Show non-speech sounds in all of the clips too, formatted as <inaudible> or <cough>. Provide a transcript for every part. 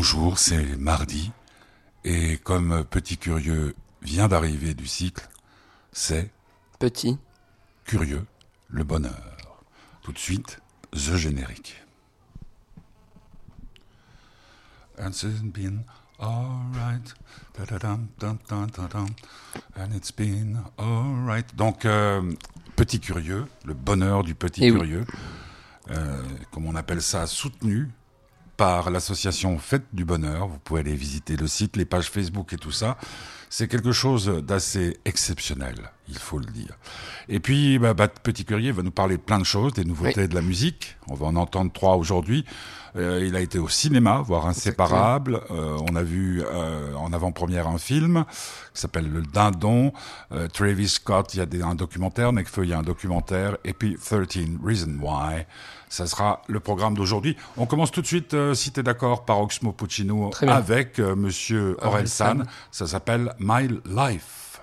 Bonjour, c'est mardi. Et comme Petit Curieux vient d'arriver du cycle, c'est Petit. Curieux, le bonheur. Tout de suite, The Générique. And it's been alright. And it's been alright. Donc, euh, Petit Curieux, le bonheur du Petit Eh oui. Curieux, euh, comme on appelle ça, soutenu par l'association Fête du Bonheur. Vous pouvez aller visiter le site, les pages Facebook et tout ça. C'est quelque chose d'assez exceptionnel, il faut le dire. Et puis, bah, bah, Petit Curier va nous parler de plein de choses, des nouveautés de la musique. On va en entendre trois aujourd'hui. Euh, il a été au cinéma, voir Inséparable. Euh, on a vu euh, en avant-première un film qui s'appelle Le Dindon. Travis Scott, il y a des, un documentaire. Necfeu, il y a un documentaire. Et puis 13 Reasons Why. Ça sera le programme d'aujourd'hui. On commence tout de suite, euh, si tu es d'accord, par Oxmo Puccino avec euh, Monsieur Orelsan. Ça s'appelle My Life.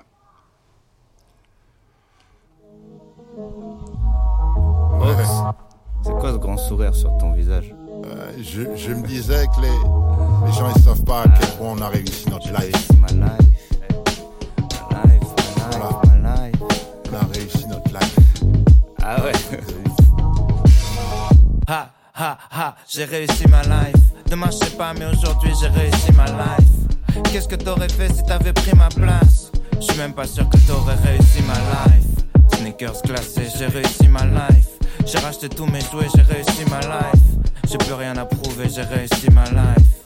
C'est quoi ce grand sourire sur ton visage? Euh, je, je me disais que les, les gens ils savent pas à quel point on a réussi notre life. réussi ma life. Ma life, ma life, ma life. On a réussi notre life. Ah ouais. Ha ha ha, j'ai réussi ma life. Demain je pas, mais aujourd'hui j'ai réussi ma life. Qu'est-ce que t'aurais fait si t'avais pris ma place? Je suis même pas sûr que t'aurais réussi ma life. Sneakers glacés, j'ai réussi ma life. J'ai racheté tous mes jouets, j'ai réussi ma life. J'ai plus rien à prouver, j'ai réussi ma life.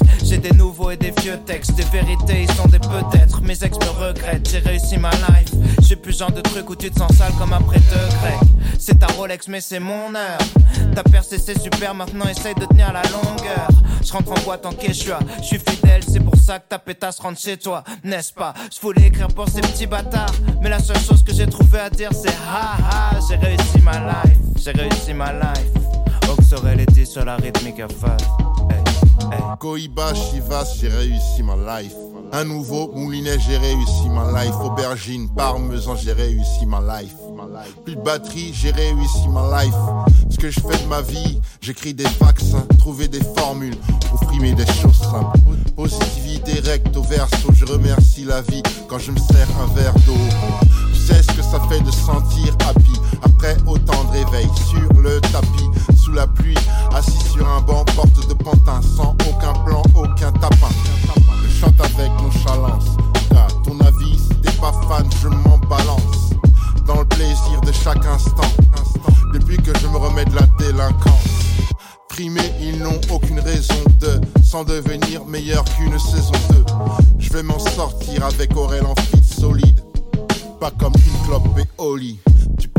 j'ai des nouveaux et des vieux textes, des vérités, ils sont des peut-être. Mes ex me regrettent, j'ai réussi ma life. J'ai plus genre de truc où tu te sens sale comme après deux grecs. C'est ta Rolex, mais c'est mon heure. T'as percé, c'est super, maintenant essaye de tenir la longueur. Je rentre en boîte en quechua, je suis fidèle, c'est pour ça que ta pétasse rentre chez toi, n'est-ce pas? Je voulais écrire pour ces petits bâtards, mais la seule chose que j'ai trouvé à dire c'est ha ha, j'ai réussi ma life, j'ai réussi ma life. Ox aurait les 10 sur la rythmique à face. Cohiba, Chivas, j'ai réussi ma life. Un nouveau moulinet, j'ai réussi ma life. Aubergine, parmesan, j'ai réussi ma life. Plus de batterie, j'ai réussi ma life. Ce que je fais de ma vie, j'écris des vaccins, trouver des formules pour frimer des choses simples. Positivité recto verso, je remercie la vie quand je me sers un verre d'eau. Tu sais ce que ça fait de sentir happy après autant de réveil sur le tapis, sous la pluie, assis sur un banc, porte de pantin, sans aucun plan, aucun tapin. Je chante avec nonchalance, car ton avis, t'es pas fan, je m'en balance. Dans le plaisir de chaque instant, depuis que je me remets de la délinquance. Primés, ils n'ont aucune raison de sans devenir meilleur qu'une saison 2. Je vais m'en sortir avec Aurel en fit solide pas comme une clope et Oli.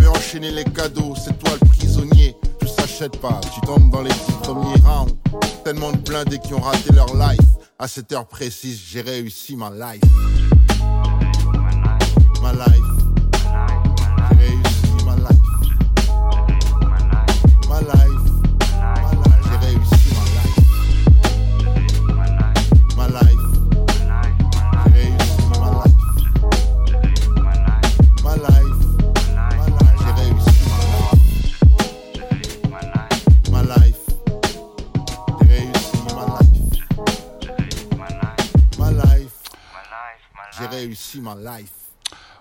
Tu peux enchaîner les cadeaux, c'est toi le prisonnier. Je s'achète pas, tu tombes dans les dix premiers rounds. Tellement de blindés qui ont raté leur life. À cette heure précise, j'ai réussi ma life. Ma life. Réussi ma life.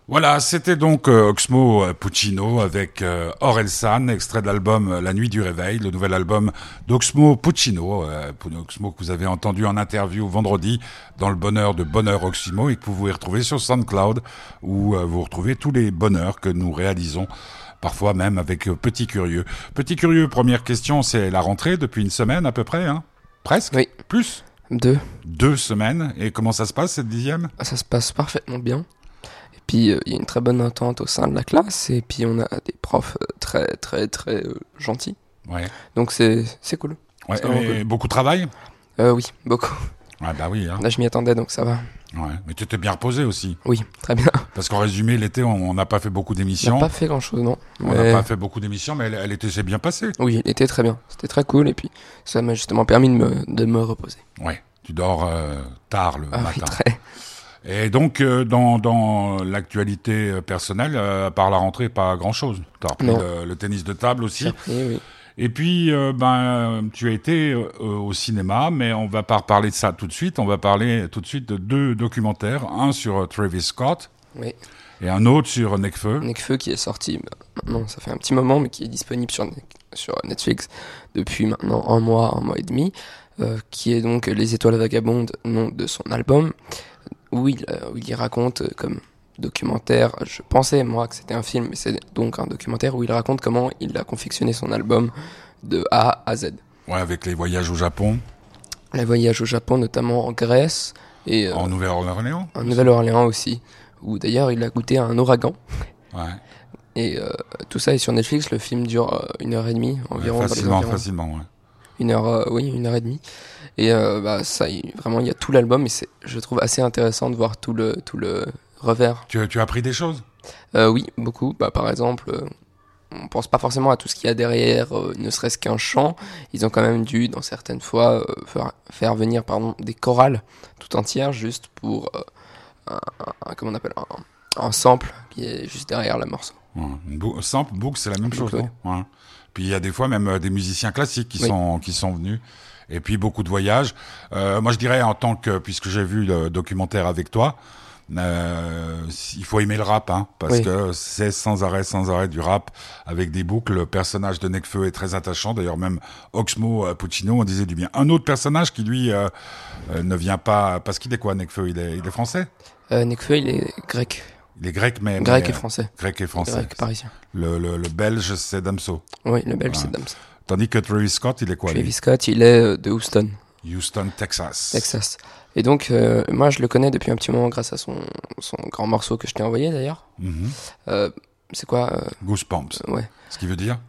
Voilà, c'était donc euh, Oxmo euh, Puccino avec euh, Orelsan, extrait de l'album La Nuit du Réveil, le nouvel album d'Oxmo Puccino, Oxmo que vous avez entendu en interview vendredi dans le bonheur de Bonheur Oxmo et que vous pouvez retrouver sur SoundCloud où vous retrouvez tous les bonheurs que nous réalisons parfois même avec Petit Curieux. Petit Curieux, première question, c'est la rentrée depuis une semaine à peu près, hein? Presque? Oui. Plus? Deux. Deux semaines. Et comment ça se passe cette dixième? Ça se passe parfaitement bien. Et puis, euh, il y a une très bonne entente au sein de la classe. Et puis, on a des profs euh, très, très, très euh, gentils. Ouais. Donc, c'est cool. ouais et cool. beaucoup de travail? Euh, oui, beaucoup. Ouais, bah oui. Hein. Là, je m'y attendais, donc ça va. Ouais. Mais tu étais bien reposé aussi. Oui, très bien. <laughs> Parce qu'en résumé, l'été, on n'a pas fait beaucoup On d'émissions. n'a pas fait grand-chose, non. On n'a Mais- pas fait beaucoup d'émissions, mais était s'est bien passée. Oui, était très bien. C'était très cool, et puis ça m'a justement permis de me, de me reposer. Ouais. Tu dors euh, tard le Ah oui, matin. très. Et donc, euh, dans, dans l'actualité personnelle, euh, à part la rentrée, pas grand-chose. Tu as repris le, le tennis de table aussi. Appris, oui. Et puis, euh, ben, tu as été euh, au cinéma, mais on va pas reparler de ça tout de suite. On va parler tout de suite de deux documentaires. Un sur euh, Travis Scott Oui. et un autre sur Nekfeu. Nekfeu qui est sorti bah, maintenant, ça fait un petit moment, mais qui est disponible sur, Ne- sur Netflix depuis maintenant un mois, un mois et demi, euh, qui est donc Les Étoiles Vagabondes, nom de son album, où il, où il y raconte comme documentaire, je pensais moi que c'était un film, mais c'est donc un documentaire où il raconte comment il a confectionné son album de A à Z. Ouais, avec les voyages au Japon, Les voyages au Japon, notamment en Grèce, et euh, en Nouvelle-Orléans. en Nouvelle-Orléans aussi, où d'ailleurs il a goûté à un ouragan. Ouais. Et euh, tout ça est sur Netflix. Le film dure euh, une heure et demie environ. les facilement, facilement. Ouais. Une heure, oui, une heure et demie. Et bah ça, il- vraiment, il y a tout l'album. Et je trouve assez intéressant de voir tout le tout le revers. Tu, tu as appris des choses? Euh, oui, beaucoup. Bah par exemple, euh, on pense pas forcément à tout ce qu'il y a derrière, euh, ne serait-ce qu'un chant. Ils ont quand même dû, dans certaines fois, euh, faire, faire venir pardon des chorales tout entières juste pour un, comment on appelle un, un sample qui est juste derrière le morceau. Ouais. Une bou- Sample, book, c'est la même chose. Ouais. Puis il y a des fois même des musiciens classiques qui Oui. sont qui sont venus. Et puis beaucoup de voyages. Euh, moi, je dirais en tant que puisque j'ai vu le documentaire avec toi, euh, il faut aimer le rap, hein, parce Oui. que c'est sans arrêt, sans arrêt du rap avec des boucles. Le personnage de Necfeu est très attachant. D'ailleurs, même Oxmo euh, Puccino, on disait du bien. Un autre personnage qui lui euh, ne vient pas parce qu'il est quoi, Necfeu Il est il est français? Nekfeu, il est grec. Il est grec, mais Grec mais, et français. Grec et français. Grec parisien. Le, le, le belge, c'est Damso. Oui, le belge, c'est Dams. Tandis que Travis Scott, il est quoi Travis Scott, il est de Houston, Houston, Texas. Texas. Et donc, euh, moi, je le connais depuis un petit moment grâce à son, son grand morceau que je t'ai envoyé d'ailleurs. Mhm. Euh, c'est quoi euh, Goosebumps. Ouais, Ce qui veut dire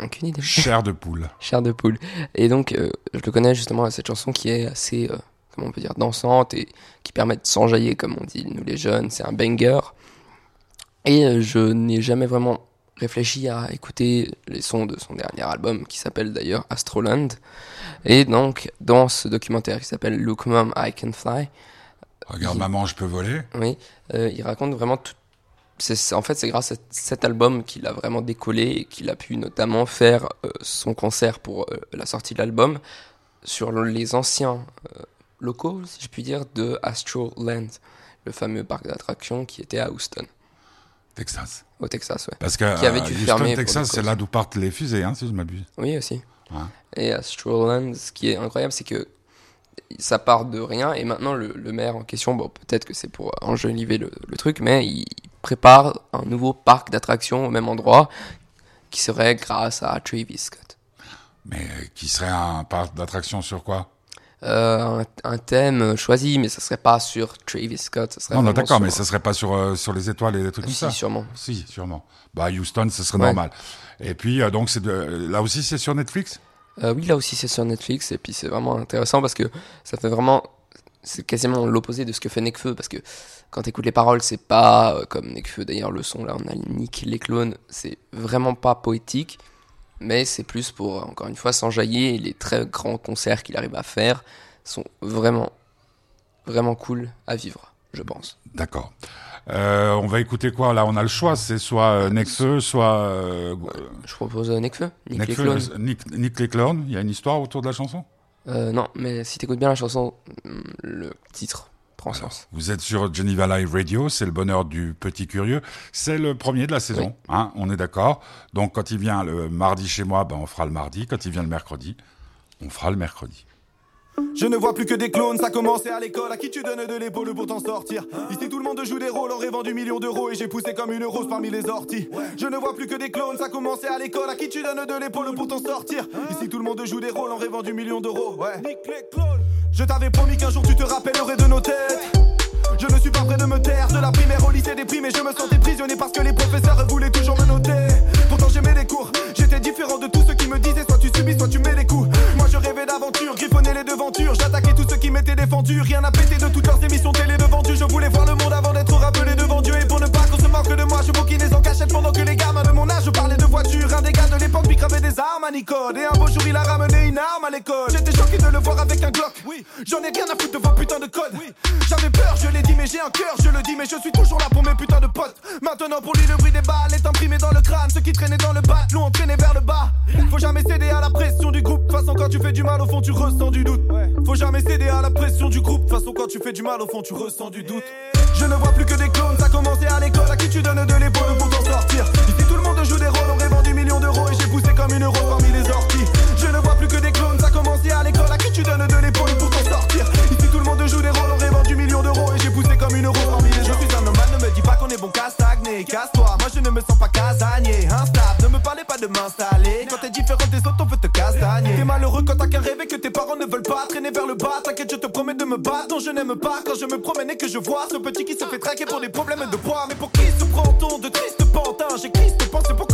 aucune idée. chair de <laughs> poule. Chair de poule. Et donc, euh, je le connais justement à cette chanson qui est assez, comment on peut dire, dansante et qui permet de s'enjailler, comme on dit, nous les jeunes. C'est un banger. Et je n'ai jamais vraiment réfléchi à écouter les sons de son dernier album, qui s'appelle d'ailleurs Astroland. Et donc, dans ce documentaire qui s'appelle Look Mom, I Can Fly, Regarde, Il- maman, je peux voler. oui, euh, il raconte vraiment tout. en fait, c'est grâce à cet album qu'il a vraiment décollé et qu'il a pu notamment faire euh, son concert pour euh, la sortie de l'album sur le- les anciens locaux, si je puis dire, de Astroland, le fameux parc d'attractions qui était à Houston, Texas. Au Texas, ouais. Parce que Qui avait euh, dû Houston, fermer Texas, c'est là d'où partent les fusées, hein, si je m'abuse. Oui, aussi. Ouais. Et Astroland, ce qui est incroyable, c'est que ça part de rien et maintenant le, le maire en question, bon, peut-être que c'est pour enjoliver le, le truc, mais il prépare un nouveau parc d'attractions au même endroit qui serait grâce à Travis Scott. Mais euh, qui serait un parc d'attraction sur quoi? Euh, un, un thème choisi, mais ça serait pas sur Travis Scott. Ça serait Non, d'accord, mais ça serait pas sur, euh, sur les étoiles et des trucs comme Si, ça. sûrement. Si, sûrement. Bah, Houston, ce serait Ouais. normal. Et puis, euh, donc, c'est là aussi, c'est sur Netflix? Oui, là aussi c'est sur Netflix et puis c'est vraiment intéressant parce que ça fait vraiment c'est quasiment l'opposé de ce que fait Nekfeu parce que quand t'écoutes les paroles c'est pas comme Nekfeu d'ailleurs le son là on a Nick les clones c'est vraiment pas poétique mais c'est plus pour encore une fois s'enjailler et les très grands concerts qu'il arrive à faire sont vraiment vraiment cool à vivre je pense. D'accord. Euh, on va écouter quoi? Là, on a le choix. C'est soit euh, Nexeux, soit euh, je propose euh, Nekfeu Nick Nick, Nick les clones. Il y a une histoire autour de la chanson? Non mais si t'écoutes bien la chanson le titre prend Alors, sens Vous êtes sur Geneva Live Radio, c'est le bonheur du petit curieux. C'est le premier de la saison, hein, on est d'accord. Donc quand il vient le mardi chez moi, ben, on fera le mardi. Quand il vient le mercredi, on fera le mercredi. Je ne vois plus que des clones, ça commençait à l'école. À qui tu donnes de l'épaule pour t'en sortir? Ici tout le monde joue des rôles en rêvant du million d'euros et j'ai poussé comme une rose parmi les orties. Je ne vois plus que des clones, ça commençait à l'école. À qui tu donnes de l'épaule pour t'en sortir? Ici tout le monde joue des rôles en rêvant du million d'euros. Ouais. Je t'avais promis qu'un jour tu te rappellerais de nos têtes. Je ne suis pas prêt de me taire. De la primaire au lycée déprimé, je me sentais prisonnier parce que les professeurs voulaient toujours me noter. Pourtant j'aimais les cours, j'étais différent de tous ceux qui me disaient soit tu subis, soit tu mets les coups. Moi je rêvais d'aventure, griffonnais les devantures. J'attaquais tous ceux qui m'étaient défendus. Rien à péter de toutes leurs émissions télé devant Dieu. Je voulais voir le monde avant d'être rappelé devant Dieu. Et pour ne pas qu'on se moque de moi, je bouquinais en cachette pendant que les gamins de mon âge parlaient de voitures. Un l'époque lui cravait des armes à Nicole. Et un beau jour il a ramené une arme à l'école. J'étais choqué de le voir avec un Glock. Oui, j'en ai rien à foutre de vos putains de codes. Oui, j'avais peur, je l'ai dit, mais j'ai un cœur, je le dis, mais je suis toujours là pour mes putains de potes. Maintenant pour lui le bruit des balles est imprimé dans le crâne. Ceux qui traînaient dans le bat l'ont entraîné vers le bas. Faut jamais céder à la pression du groupe. De toute façon quand tu fais du mal au fond tu ressens du doute. Faut jamais céder à la pression du groupe. De toute façon quand tu fais du mal au fond tu ressens du doute. Je ne vois plus que des clones, ça a commencé à l'école. À qui tu donnes de l'épaule pour t'en sortir? D'euros et j'ai poussé comme une euro parmi les orties. Je ne vois plus que des clones, ça a commencé à l'école. À qui tu donnes de l'épaule pour t'en sortir Ici tout le monde joue des rôles, on vendu millions d'euros et j'ai poussé comme une euro parmi les Je suis un normal, ne me dis pas qu'on est bon qu'à stagner. Casse-toi, moi je ne me sens pas casanier. Instable, ne me parlez pas de m'installer. Quand t'es différent des autres, on veut te castagner. T'es malheureux quand t'as qu'un rêve et que tes parents ne veulent pas traîner vers le bas. T'inquiète, je te promets de me battre. Non, je n'aime pas quand je me promène et que je vois ce petit qui se fait traquer pour des problèmes de poids. Mais pour qui se prend-on de triste pantin J'ai Christ pensé pour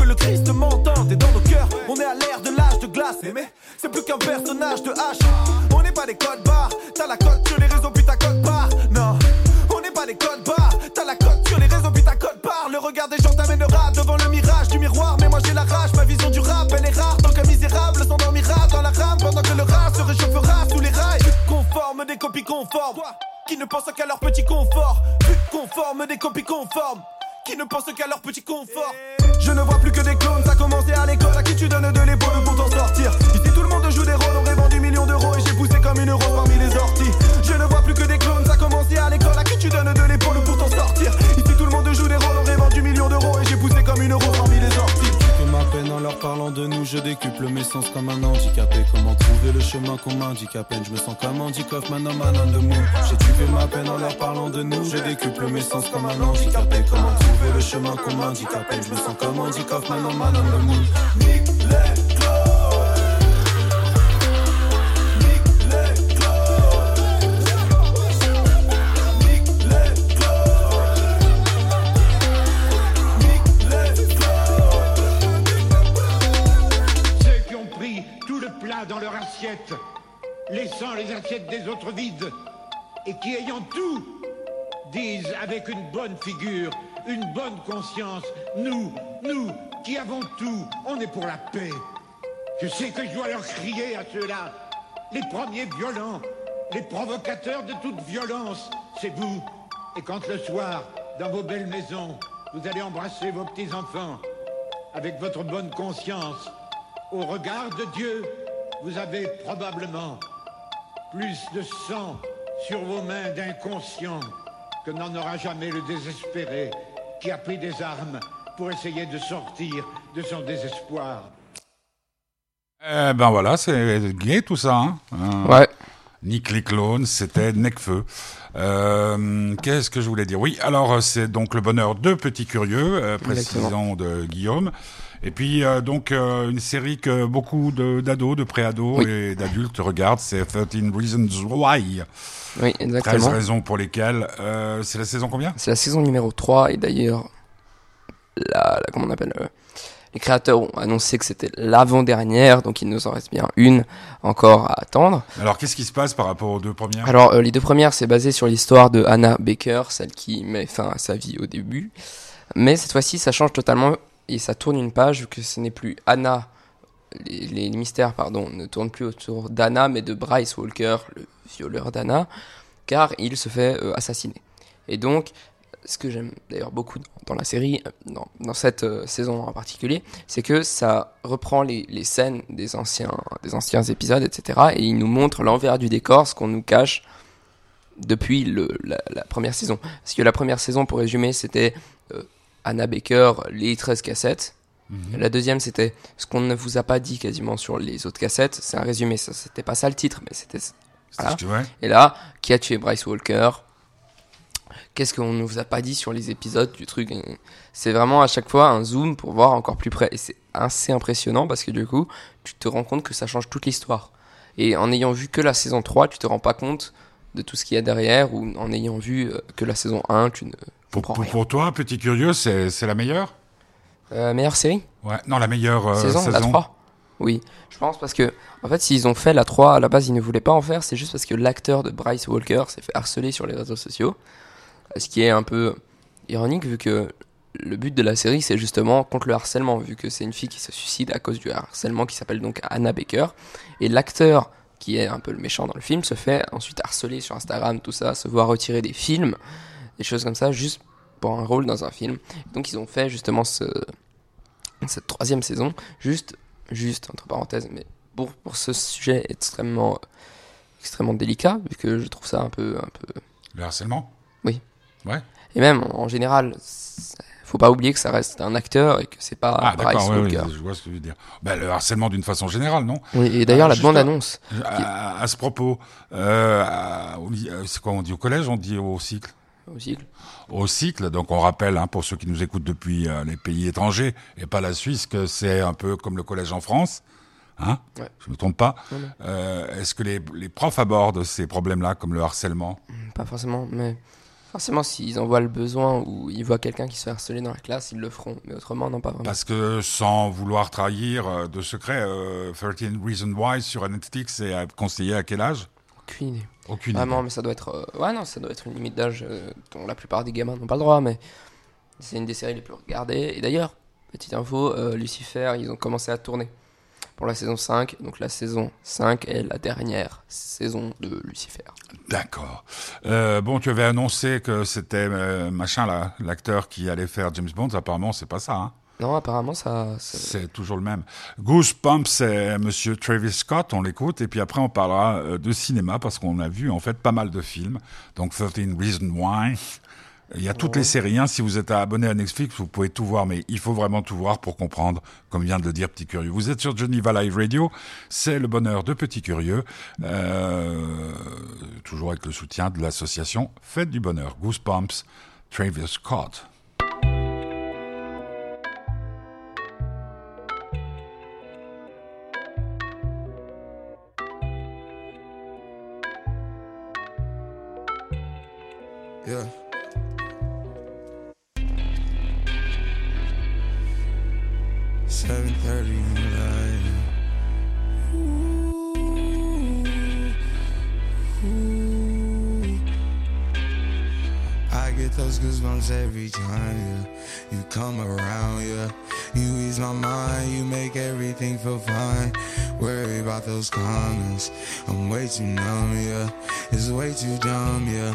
on est à l'ère de l'âge de glace. Mais c'est plus qu'un personnage de H. On n'est pas des codes barres. T'as la cote sur les réseaux, puis ta cote. Non, on n'est pas des codes barres. T'as la cote sur les réseaux, puis ta cote barre. Le regard des gens t'amènera devant le mirage du miroir. Mais moi j'ai la rage, ma vision du rap, elle est rare. Donc un misérable s'endormira dans la rame pendant que le rap se réchauffera sous les rails. Conforme des copies conformes. Qui ne pensent qu'à leur petit confort. Conforme des copies conformes. Qui ne pensent qu'à leur petit confort. Je ne vois plus que des clones, ça a commencé à l'école. À qui tu donnes de l'épaule pour t'en sortir? Ici tout le monde joue des rôles, on vendu millions d'euros et j'ai poussé comme une euro parmi les orties. De nous, je décuple mes sens comme un handicapé. Comment trouver le chemin qu'on m'indique à peine Je me sens comme Andy Kaufman, un man de moon. J'ai tué ma peine en leur parlant de nous, je décuple mes sens comme un handicapé. Comment trouver le chemin qu'on m'indique à peine Je me sens comme Andy Kaufman, un man de moon. Et qui ayant tout, disent avec une bonne figure, une bonne conscience, nous, nous, qui avons tout, on est pour la paix. Je sais que je dois leur crier à ceux-là, les premiers violents, les provocateurs de toute violence, c'est vous. Et quand le soir, dans vos belles maisons, vous allez embrasser vos petits-enfants, avec votre bonne conscience, au regard de Dieu, vous avez probablement plus de sang sur vos mains d'inconscient que n'en aura jamais le désespéré qui a pris des armes pour essayer de sortir de son désespoir. Eh ben voilà, c'est gay tout ça. Hein euh, ouais. Nick les clones, c'était Necfeu. Euh, Qu'est-ce que je voulais dire? Oui, alors c'est donc le bonheur de petits curieux, euh, précisément de Guillaume. Et puis euh, donc euh, une série que beaucoup d'ados, de, pré-ados et d'adultes regardent, c'est 13 Reasons Why. Oui, exactement. 13 raisons pour lesquelles. Euh, c'est la saison combien? C'est la saison numéro 3 et d'ailleurs, la, la, comment on appelle les créateurs ont annoncé que c'était l'avant-dernière, donc il nous en reste bien une encore à attendre. Alors qu'est-ce qui se passe par rapport aux deux premières? Alors les deux premières, c'est basé sur l'histoire de Hannah Baker, celle qui met fin à sa vie au début. Mais cette fois-ci, ça change totalement et ça tourne une page que ce n'est plus Anna, les, mystères pardon, ne tournent plus autour d'Anna mais de Bryce Walker, le violeur d'Anna, car il se fait euh, assassiner. Et donc, ce que j'aime d'ailleurs beaucoup dans la série, euh, dans, cette euh, saison en particulier, c'est que ça reprend les, scènes des anciens, des anciens épisodes, etc. Et il nous montre l'envers du décor, ce qu'on nous cache depuis le, la, première saison. Parce que la première saison, pour résumer, c'était Anna Baker, les 13 cassettes. Mhm. La deuxième, c'était ce qu'on ne vous a pas dit quasiment sur les autres cassettes. C'est un résumé, ça, c'était pas ça le titre, mais c'était. Et là, qui a tué Bryce Walker Qu'est-ce qu'on ne vous a pas dit sur les épisodes du truc? C'est vraiment à chaque fois un zoom pour voir encore plus près. Et c'est assez impressionnant parce que du coup, tu te rends compte que ça change toute l'histoire. Et en ayant vu que la saison 3, tu te rends pas compte de tout ce qu'il y a derrière ou en ayant vu euh, que la saison 1, tu ne Pour, toi, Petit Curieux, c'est c'est la meilleure? Euh, meilleure série? Ouais, non, la meilleure euh, saison, saison. la 3 Oui, je pense parce que, en fait, s'ils ont fait la 3, à la base, ils ne voulaient pas en faire, c'est juste parce que l'acteur de Bryce Walker s'est fait harceler sur les réseaux sociaux. Ce qui est un peu ironique, vu que le but de la série, c'est justement contre le harcèlement, vu que c'est une fille qui se suicide à cause du harcèlement, qui s'appelle donc Anna Baker. Et l'acteur, qui est un peu le méchant dans le film, se fait ensuite harceler sur Instagram, tout ça, se voit retirer des films, des choses comme ça, juste pour un rôle dans un film. Donc ils ont fait justement ce, cette troisième saison, juste, juste entre parenthèses, mais pour, pour ce sujet extrêmement, extrêmement délicat, vu que je trouve ça un peu, un peu. Le harcèlement? Et même en général, faut pas oublier que ça reste un acteur et que c'est pas Ah, Bryce d'accord, oui, oui, Walker. je vois ce que tu veux dire. Ben, le harcèlement d'une façon générale, non? Oui, et d'ailleurs, Ah, la bande annonce. à, à ce propos, euh, euh, c'est quoi on dit au collège, on dit au cycle? Aussi. au cycle. Donc on rappelle, hein, pour ceux qui nous écoutent depuis euh, les pays étrangers et pas la Suisse, que c'est un peu comme le collège en France. Hein Ouais. Je me trompe pas. Euh, Est-ce que les, les profs abordent ces problèmes-là, comme le harcèlement? Pas forcément, mais forcément, s'ils en voient le besoin ou ils voient quelqu'un qui se fait harceler dans la classe, ils le feront. Mais autrement, non, pas vraiment. Parce que sans vouloir trahir euh, de secret, euh, 13 Reasons Why sur Netflix est euh, conseillé à quel âge? Aucune idée. Aucune Vraiment, idée. mais ça doit être. euh, Ouais, non, ça doit être une limite d'âge euh, dont la plupart des gamins n'ont pas le droit, mais c'est une des séries les plus regardées. Et d'ailleurs, petite info, euh, Lucifer, ils ont commencé à tourner pour la saison 5. Donc la saison 5 est la dernière saison de Lucifer. D'accord. Euh, bon, tu avais annoncé que c'était euh, machin là, l'acteur qui allait faire James Bond. Apparemment, c'est pas ça. Hein. Non, apparemment, ça. C'est toujours le même. Goosebumps, c'est Monsieur Travis Scott, on l'écoute, et puis après on parlera euh, de cinéma parce qu'on a vu en fait pas mal de films. Donc 13 Reasons Why. Il y a toutes les séries. hein. Si vous êtes abonné à Netflix, vous pouvez tout voir, mais il faut vraiment tout voir pour comprendre, comme vient de le dire Petit Curieux. Vous êtes sur Geneva Live Radio, c'est le bonheur de Petit Curieux, euh, toujours avec le soutien de l'association Fête du Bonheur. Goosebumps, Travis Scott. Yeah. Seven thirty in the light. Ooh, ooh. I get those goosebumps every time, yeah. You come around, yeah. You ease my mind, you make everything feel fine. Worry about those comments. I'm way too numb, yeah. It's way too dumb, yeah.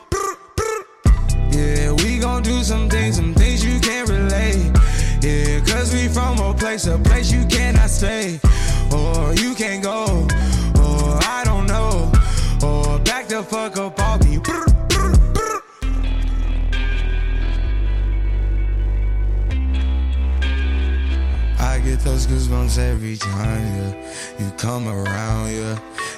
Yeah, we gon' do some things, some things you can't relate. Yeah, cause we from a place, a place you cannot stay. Or you can't go, or I don't know. Or back the fuck up brr, brr. I get those goosebumps every time, yeah. You come around, yeah.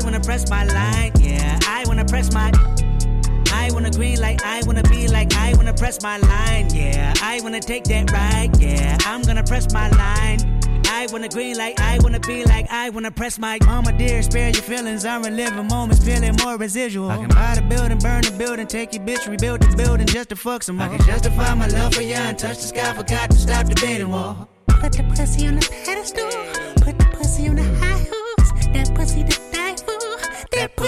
I wanna press my line, yeah. I wanna press my. I wanna green like I wanna be like I wanna press my line. Yeah, I wanna take that ride. Yeah, I'm gonna press my line. I wanna green like I wanna be like I wanna press my mama dear spare your feelings I'm reliving moments feeling more residual I can buy the building burn the building take your bitch rebuild the building just to fuck some more I can justify my love for you and touch the sky forgot to stop the bidding war Put the pussy on the pedestal put the pussy on the high horse that pussy to that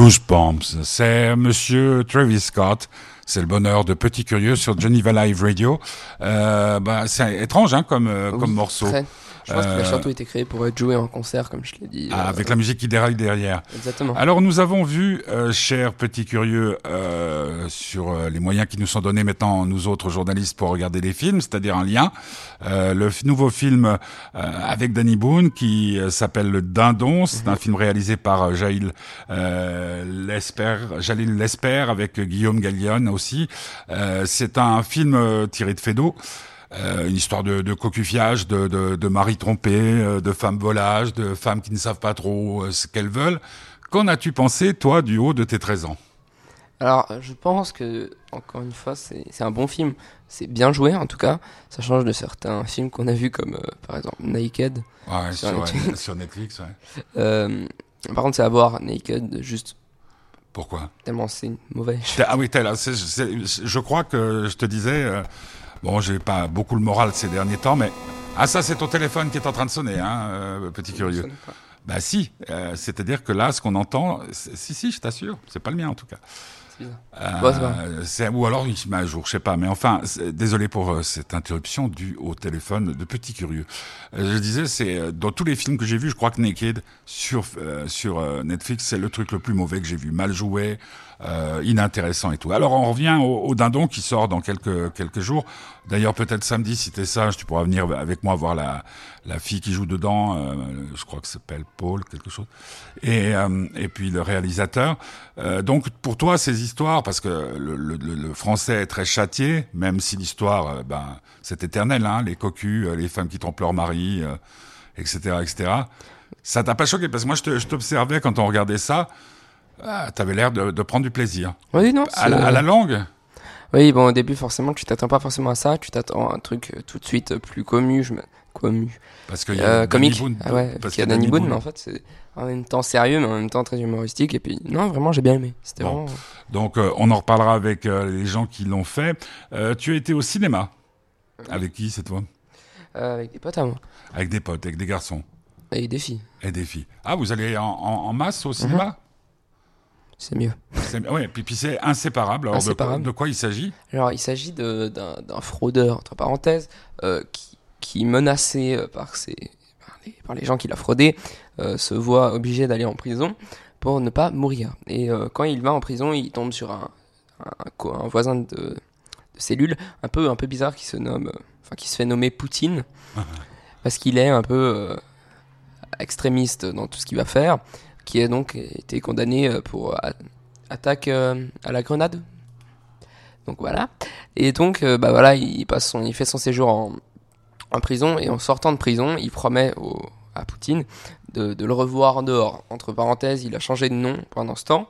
Goosebumps, c'est Monsieur Travis Scott. C'est le bonheur de Petit Curieux sur Geneva Live Radio. Euh, bah, c'est étrange hein, comme, euh, Oui, comme morceau. très. Je pense qu'il a Euh, surtout été créé pour être joué en concert, comme je l'ai dit. Ah, euh, avec la musique qui déraille derrière. Exactement. Alors nous avons vu, euh, cher petit curieux, euh, sur les moyens qui nous sont donnés maintenant nous autres journalistes pour regarder les films, c'est-à-dire un lien, euh, le nouveau film euh, avec Danny Boone qui s'appelle Le Dindon, c'est un film réalisé par Jaïl euh, Lesper, Jalil Lesper avec Guillaume Gallion aussi. Euh, c'est un film tiré de Fédo. Euh, une histoire de, de cocufiage, de, de, de maris trompés, euh, de femmes volages, de femmes qui ne savent pas trop euh, ce qu'elles veulent. Qu'en as-tu pensé, toi, du haut de tes 13 ans? Alors, je pense que, encore une fois, c'est un bon film. C'est bien joué, en tout cas. Ça change de certains films qu'on a vus, comme euh, par exemple Naked. ouais, Sur sur, Netflix. <laughs> sur Netflix, ouais. Euh, par contre, c'est à voir Naked, juste Pourquoi? tellement c'est mauvais. Ah oui, je crois que je te disais, bon, j'ai pas beaucoup le moral ces derniers temps, mais ah ça, c'est ton téléphone qui est en train de sonner, hein, euh, petit curieux. Bah si, euh, c'est-à-dire que là, ce qu'on entend, si si, je t'assure, c'est pas le mien en tout cas. Euh, c'est- ou alors il se met à jour, je sais pas. Mais enfin, désolé pour euh, cette interruption due au téléphone de petit curieux. Euh, je disais, c'est dans tous les films que j'ai vus, je crois que Naked sur sur Netflix, c'est le truc le plus mauvais que j'ai vu, mal joué, euh, inintéressant et tout. Alors on revient au, au Dindon qui sort dans quelques quelques jours. D'ailleurs, peut-être samedi, si t'es sage, tu pourras venir avec moi voir la la fille qui joue dedans. euh, je crois que s'appelle Paul, quelque chose. Et euh, et puis le réalisateur. Euh, donc pour toi, ces histoires, parce que le, le, le- français est très châtié, même si l'histoire, euh, ben c'est éternel, hein, les cocus, euh, les femmes qui trompent leur mari, etc., etc. Ça t'a pas choqué? Parce que moi je t'observais quand on regardait ça. Ah, T'avais l'air de, de prendre du plaisir. Oui, non. À à la langue? Oui, bon, au début, forcément, tu t'attends pas forcément à ça. Tu t'attends à un truc euh, tout de suite euh, plus commu. Je me... Commu. Parce qu'il y a Euh, Danny comique. Boone. Ah ouais, parce qu'il y a Danny Boone, mais en fait, c'est en même temps sérieux, mais en même temps très humoristique. Et puis, non, vraiment, j'ai bien aimé. C'était Bon. vraiment. Donc euh, on en reparlera avec euh, les gens qui l'ont fait. Tu as été au cinéma. Avec qui cette fois? Avec des potes à moi. Avec des potes, avec des garçons Et des filles. et des filles. Ah, vous allez en, en- en masse au cinéma? C'est mieux. Ouais, puis, puis c'est inséparable. Alors de quoi- Inséparable. De, quoi il s'agit? Alors, il s'agit d'un fraudeur, entre parenthèses, euh, qui, qui menacé euh, par, ses, par, les, par les gens qui l'a fraudé, euh, se voit obligé d'aller en prison pour ne pas mourir. Et euh, quand il va en prison, il tombe sur un, un, voisin de, de cellule un peu, un peu bizarre qui se nomme, enfin qui se fait nommer Poutine, parce qu'il est un peu extrémiste dans tout ce qu'il va faire, qui a donc été condamné euh, pour a- attaque euh, à la grenade. Donc voilà. Et donc, euh, bah voilà, il, passe son, il fait son séjour en, prison et en sortant de prison, il promet à Poutine de, le revoir dehors. Entre parenthèses, il a changé de nom pendant ce temps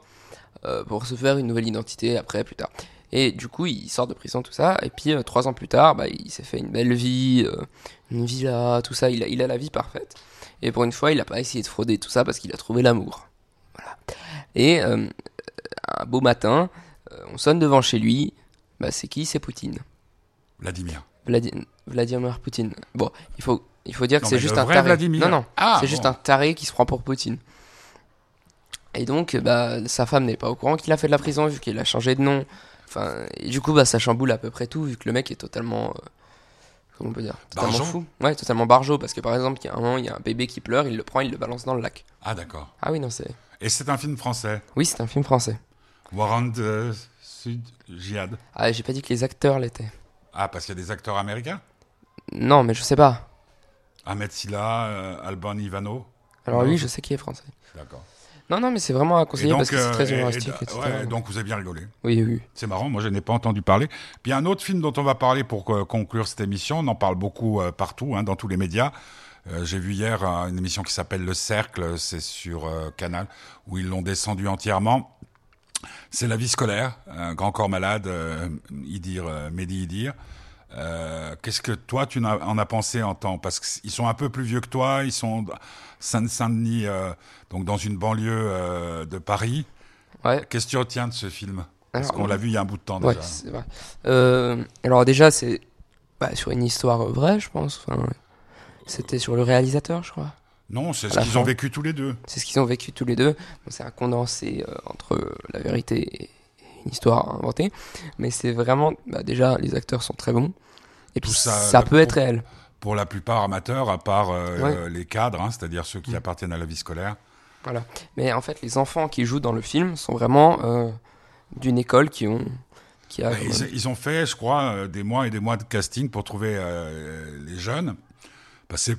euh, pour se faire une nouvelle identité après, plus tard. Et du coup, il sort de prison, tout ça. Et puis, euh, trois ans plus tard, bah, il s'est fait une belle vie, euh, une villa, tout ça. Il a, il a la vie parfaite. Et pour une fois, il n'a pas essayé de frauder tout ça parce qu'il a trouvé l'amour. Voilà. Et euh, un beau matin, euh, on sonne devant chez lui. Bah, c'est qui? C'est Poutine. Vladimir. Vladi- Vladimir Poutine. Bon, il faut, il faut dire que c'est juste un taré. Vladimir. Non, non, Ah, c'est juste un taré qui se prend pour Poutine. Et donc, bah, sa femme n'est pas au courant qu'il a fait de la prison vu qu'il a changé de nom. Enfin, et du coup, bah, ça chamboule à peu près tout vu que le mec est totalement. euh, comment on peut dire Totalement fou. Ouais, totalement barjot. Parce que par exemple, il y a un moment, il y a un bébé qui pleure, il le prend, il le balance dans le lac. Ah, d'accord. Ah oui, non, c'est. Et c'est un film français? Oui, c'est un film français. Warren Sud Jihad. Ah, j'ai pas dit que les acteurs l'étaient. Ah, parce qu'il y a des acteurs américains? Non, mais je sais pas. Ahmed Silla, euh, Alban Ivano? Alors Non. lui, je sais qu'il est français. D'accord. Non, non, mais c'est vraiment à conseiller parce que c'est euh, très et- et- humoristique. etc. ouais, donc vous avez bien rigolé. Oui, oui. C'est marrant, moi je n'ai pas entendu parler. Puis un autre film dont on va parler pour euh, conclure cette émission, on en parle beaucoup euh, partout, hein, dans tous les médias. Euh, J'ai vu hier euh, une émission qui s'appelle Le Cercle, c'est sur euh, Canal, où ils l'ont descendu entièrement. C'est La vie scolaire, un grand corps malade, euh, Idir, euh, Mehdi Idir. Euh, Qu'est-ce que toi tu en as, en as pensé en temps Parce qu'ils sont un peu plus vieux que toi, ils sont Saint-Denis, euh, donc dans une banlieue euh, de Paris. Ouais. Qu'est-ce que tu retiens de ce film? Parce qu'on l'a vu il y a un bout de temps Ouais, déjà. vrai. Alors déjà, c'est bah, sur une histoire vraie, je pense. Enfin, C'était sur le réalisateur, je crois. Non, c'est ce qu'ils ont vécu tous les deux. C'est ce qu'ils ont vécu tous les deux. Bon, c'est un condensé entre la vérité et une histoire inventée. Mais c'est vraiment... Bah, déjà, les acteurs sont très bons. Et puis Tout ça, ça, peut être réel. Pour la plupart amateurs, à part euh, Ouais. les cadres, hein, c'est-à-dire ceux qui Mm. appartiennent à la vie scolaire. Voilà. Mais en fait, les enfants qui jouent dans le film sont vraiment euh, d'une école qui ont... Qui a, Bah, ils, ils ont fait, je crois, euh, des mois et des mois de casting pour trouver les jeunes. Bah, c'est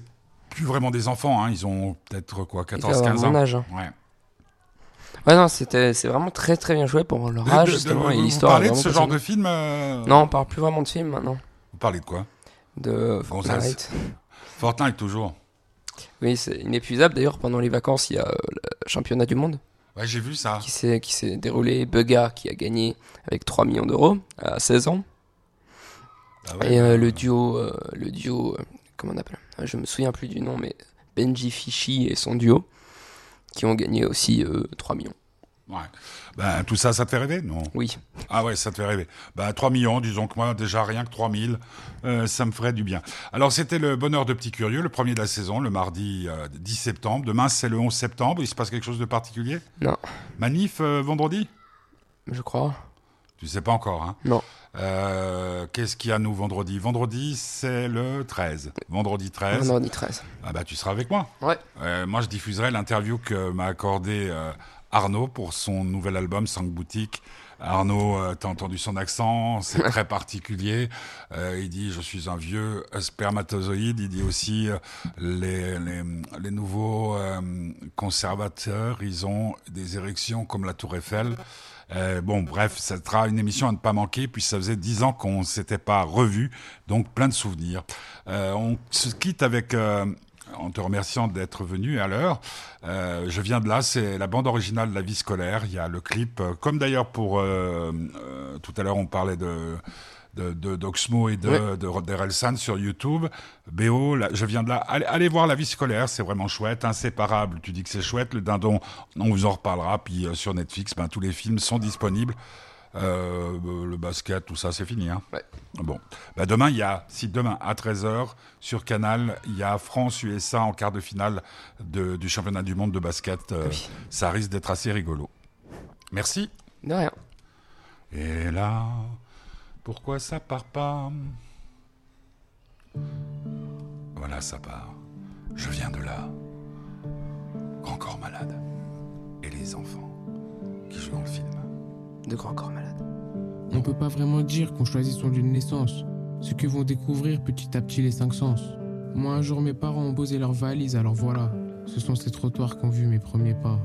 plus vraiment des enfants, hein, ils ont peut-être quoi, doivent 14, avoir 15 mon ans. âge, hein. Ouais. Ouais, non, c'était, c'est vraiment très très bien joué pour leur âge, justement, et vous l'histoire. parlez est de ce genre de film euh, Non, on parle plus vraiment de film maintenant. Vous parlez de quoi? De Gonzès. Fortnite. Fortnite toujours. Oui, c'est inépuisable. D'ailleurs, pendant les vacances, il y a euh, le championnat du monde Ouais, j'ai vu ça. qui s'est, qui s'est déroulé. Bugga qui a gagné avec 3 millions d'euros à 16 ans. Ah ouais, et euh, le duo, le duo comment on appelle? Je me souviens plus du nom, mais Benji Fischi et son duo qui ont gagné aussi euh, 3 millions. ouais. Ben, tout ça, ça te fait rêver Non? Oui. Ah ouais, ça te fait rêver. Ben, 3 millions, disons que moi, déjà rien que 3 000, euh, ça me ferait du bien. Alors, c'était le bonheur de Petit Curieux, le premier de la saison, le mardi euh, 10 septembre. Demain, c'est le 11 septembre. Il se passe quelque chose de particulier? Non, Manif euh, vendredi? Je crois. Tu sais pas encore, hein? Non. Euh, Qu'est-ce qu'il y a, nous, vendredi? Vendredi, c'est le 13. Vendredi 13. Vendredi 13. Ah bah, tu seras avec moi. Ouais. Euh, moi, je diffuserai l'interview que m'a accordé euh, Arnaud pour son nouvel album Sang Boutique. Arnaud, euh, t'as entendu son accent, c'est <laughs> très particulier. Euh, il dit je suis un vieux spermatozoïde. Il dit aussi euh, les, les, les nouveaux euh, conservateurs, ils ont des érections comme la Tour Eiffel. Euh, bon, bref, ça sera une émission à ne pas manquer, puis ça faisait dix ans qu'on ne s'était pas revu, donc plein de souvenirs. Euh, on se quitte avec, euh, en te remerciant d'être venu à l'heure. Euh, je viens de là, c'est la bande originale de la vie scolaire. Il y a le clip, euh, comme d'ailleurs pour euh, euh, tout à l'heure, on parlait de de, de d'Oxmo et de, Ouais. de sur YouTube. BO, là, je viens de là. Allez, allez voir la vie scolaire, c'est vraiment chouette, inséparable. Tu dis que c'est chouette, le dindon, on vous en reparlera. Puis euh, sur Netflix, ben, tous les films sont disponibles. Euh, le basket, tout ça, c'est fini. Hein Ouais. Bon, bah demain, il y a, si demain à 13h sur Canal, il y a France-USA en quart de finale de- du championnat du monde de basket. Euh, Oui. Ça risque d'être assez rigolo. Merci. De rien. Et là, pourquoi ça part pas Voilà, ça part. Je viens de là. Grand corps malade. Et les enfants qui jouent dans le film. De grands corps malades. On peut pas vraiment dire qu'on choisit son lieu de naissance. Ce que vont découvrir petit à petit les cinq sens. Moi, un jour, mes parents ont posé leurs valises, alors voilà. Ce sont ces trottoirs qu'ont vu mes premiers pas.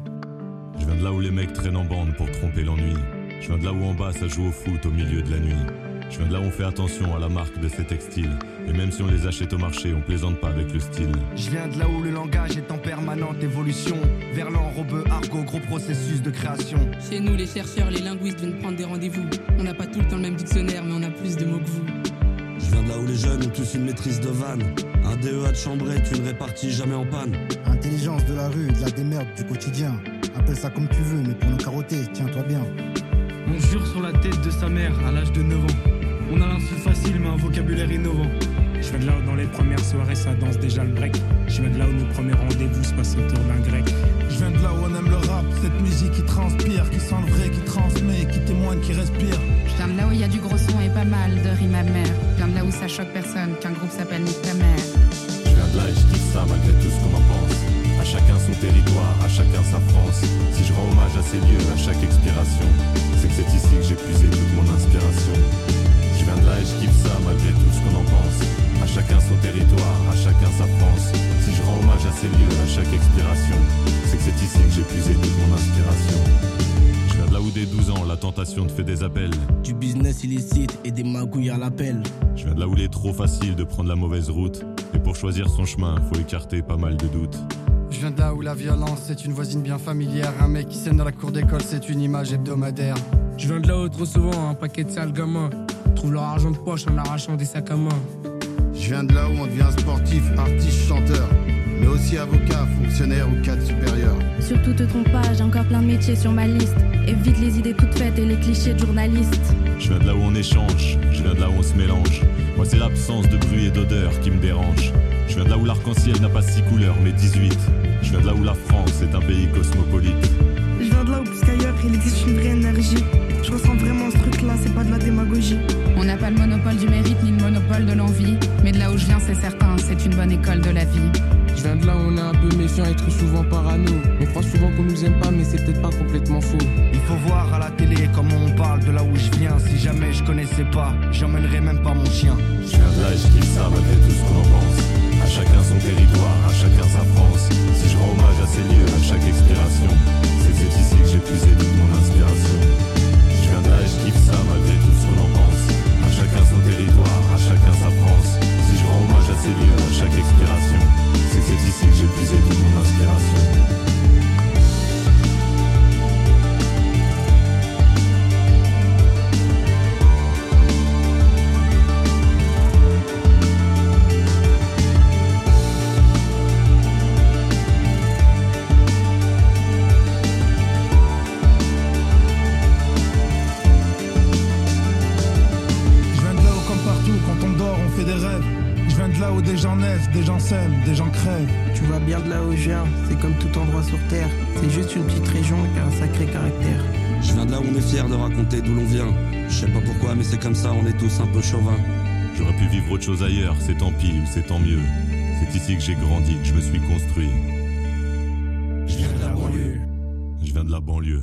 Je viens de là où les mecs traînent en bande pour tromper l'ennui. Je viens de là où en bas ça joue au foot au milieu de la nuit. Je viens de là où on fait attention à la marque de ces textiles. Et même si on les achète au marché, on plaisante pas avec le style. Je viens de là où le langage est en permanente évolution. Verlan, robeux, argot, gros processus de création. Chez nous, les chercheurs, les linguistes viennent prendre des rendez-vous. On n'a pas tout le temps le même dictionnaire, mais on a plus de mots que vous. Je viens de là où les jeunes ont tous une maîtrise de vanne. Un DEA de chambrée, tu ne répartis jamais en panne. Intelligence de la rue, de la démerde du quotidien. Appelle ça comme tu veux, mais pour nous carotter, tiens-toi bien. On jure sur la tête de sa mère à l'âge de 9 ans. On a l'insulte facile, mais un vocabulaire innovant. Je viens de là où dans les premières soirées ça danse déjà le break. Je viens de là où nos premiers rendez-vous se passent autour d'un grec. Je viens de là où on aime le rap, cette musique qui transpire, qui sent le vrai, qui transmet, qui témoigne, qui respire. Je viens de là où il y a du gros son et pas mal de rimes amères. Je viens de là où ça choque personne qu'un groupe s'appelle Nick ta mère. Je viens de là et je kiffe ça malgré tout ce qu'on en pense. À chacun son territoire, à chacun sa France. Si je rends hommage à ces lieux, à chaque expiration, c'est que c'est ici que j'ai puisé toute mon inspiration. Je viens de là et je kiffe ça malgré tout ce qu'on en pense. À chacun son territoire, à chacun sa France. Si je rends hommage à ces lieux, à chaque expiration, c'est que c'est ici que j'ai puisé toute mon inspiration. Je viens de là où dès 12 ans, la tentation te fait des appels. Du business illicite et des magouilles à l'appel. Je viens de là où il est trop facile de prendre la mauvaise route. Et pour choisir son chemin, faut écarter pas mal de doutes. Je viens de là où la violence est une voisine bien familière. Un mec qui scène dans la cour d'école, c'est une image hebdomadaire. Je viens de là où trop souvent un paquet de sales gamins trouvent leur argent de poche en arrachant des sacs à main. Je viens de là où on devient sportif, artiste, chanteur, mais aussi avocat, fonctionnaire ou cadre supérieur. Surtout te trompe pas, j'ai encore plein de métiers sur ma liste. Évite les idées toutes faites et les clichés de journalistes. Je viens de là où on échange, je viens de là où on se mélange. Moi, c'est l'absence de bruit et d'odeur qui me dérange. Je viens de là où l'arc-en-ciel n'a pas six couleurs, mais 18. Je viens de là où la France est un pays cosmopolite. Je viens de là où plus qu'ailleurs il existe une vraie énergie. Je ressens vraiment ce truc-là, c'est pas de la démagogie. On n'a pas le monopole du mérite ni le monopole de l'envie. Mais de là où je viens, c'est certain, c'est une bonne école de la vie. Je viens de là où on est un peu méfiant et trop souvent parano. On croit souvent qu'on nous aime pas, mais c'est peut-être pas complètement faux. Il faut voir à la télé comment on parle de là où je viens. Si jamais je connaissais pas, j'emmènerais même pas mon chien. Je viens de là et je kiffe ça malgré tout ce qu'on en pense. À chacun son territoire, à chacun sa France. Si je rends hommage à ces lieux, à chaque expiration, c'est que c'est ici que j'ai puisé toute mon inspiration. Comme ça, on est tous un peu chauvins. J'aurais pu vivre autre chose ailleurs, c'est tant pis ou c'est tant mieux. C'est ici que j'ai grandi, que je me suis construit. Je viens de la banlieue. Je viens de la banlieue.